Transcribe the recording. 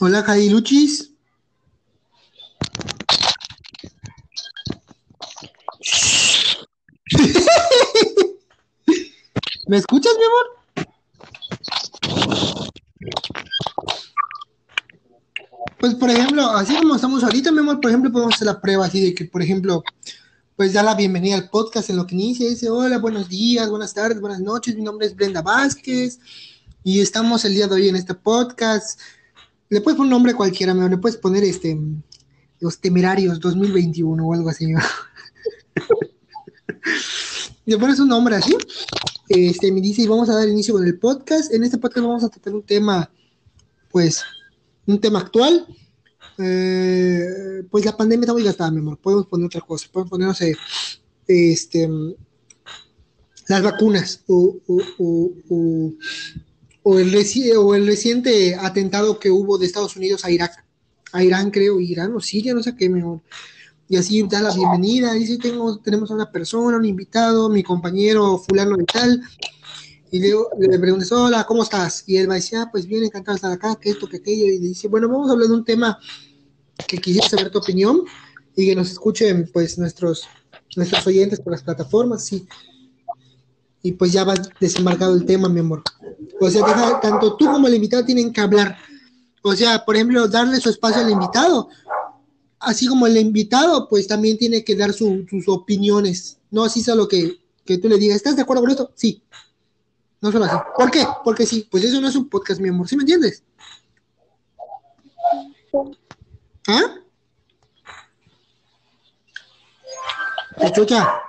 Hola, Jai Luchis. ¿Me escuchas, mi amor? Pues, por ejemplo, así como estamos ahorita, mi amor, por ejemplo, podemos hacer la prueba así de que, por ejemplo, pues da la bienvenida al podcast en lo que inicia, dice, hola, buenos días, buenas tardes, buenas noches, mi nombre es Brenda Vázquez y estamos el día de hoy en este podcast. Le puedes poner un nombre cualquiera, mi amor, le puedes poner este, Los Temerarios 2021 o algo así. ¿no? le pones un nombre así, este, me dice, y vamos a dar inicio con el podcast. En este podcast vamos a tratar un tema, pues, un tema actual. Eh, pues la pandemia está muy gastada, mi amor. Podemos poner otra cosa. Podemos poner, no sé, este, las vacunas o, o, o, o, o el, reci- o el reciente atentado que hubo de Estados Unidos a Irak. A Irán, creo, Irán o Siria, no sé qué, mi amor. Y así da la bienvenida. Dice, tengo, tenemos a una persona, un invitado, mi compañero fulano y tal. Y le, le preguntas, hola, ¿cómo estás? Y él va a decir, ah, pues bien, encantado de estar acá, que esto, que aquello. Y dice, bueno, vamos a hablar de un tema que quisiera saber tu opinión y que nos escuchen, pues, nuestros, nuestros oyentes por las plataformas, sí. Y pues ya va desembarcado el tema, mi amor. O sea, tanto tú como el invitado tienen que hablar. O sea, por ejemplo, darle su espacio al invitado. Así como el invitado, pues también tiene que dar su- sus opiniones. No así solo que, que tú le digas, ¿estás de acuerdo con esto? Sí. No solo así. ¿Por qué? Porque sí. Pues eso no es un podcast, mi amor. ¿Sí me entiendes? ¿Ah? ¿Me?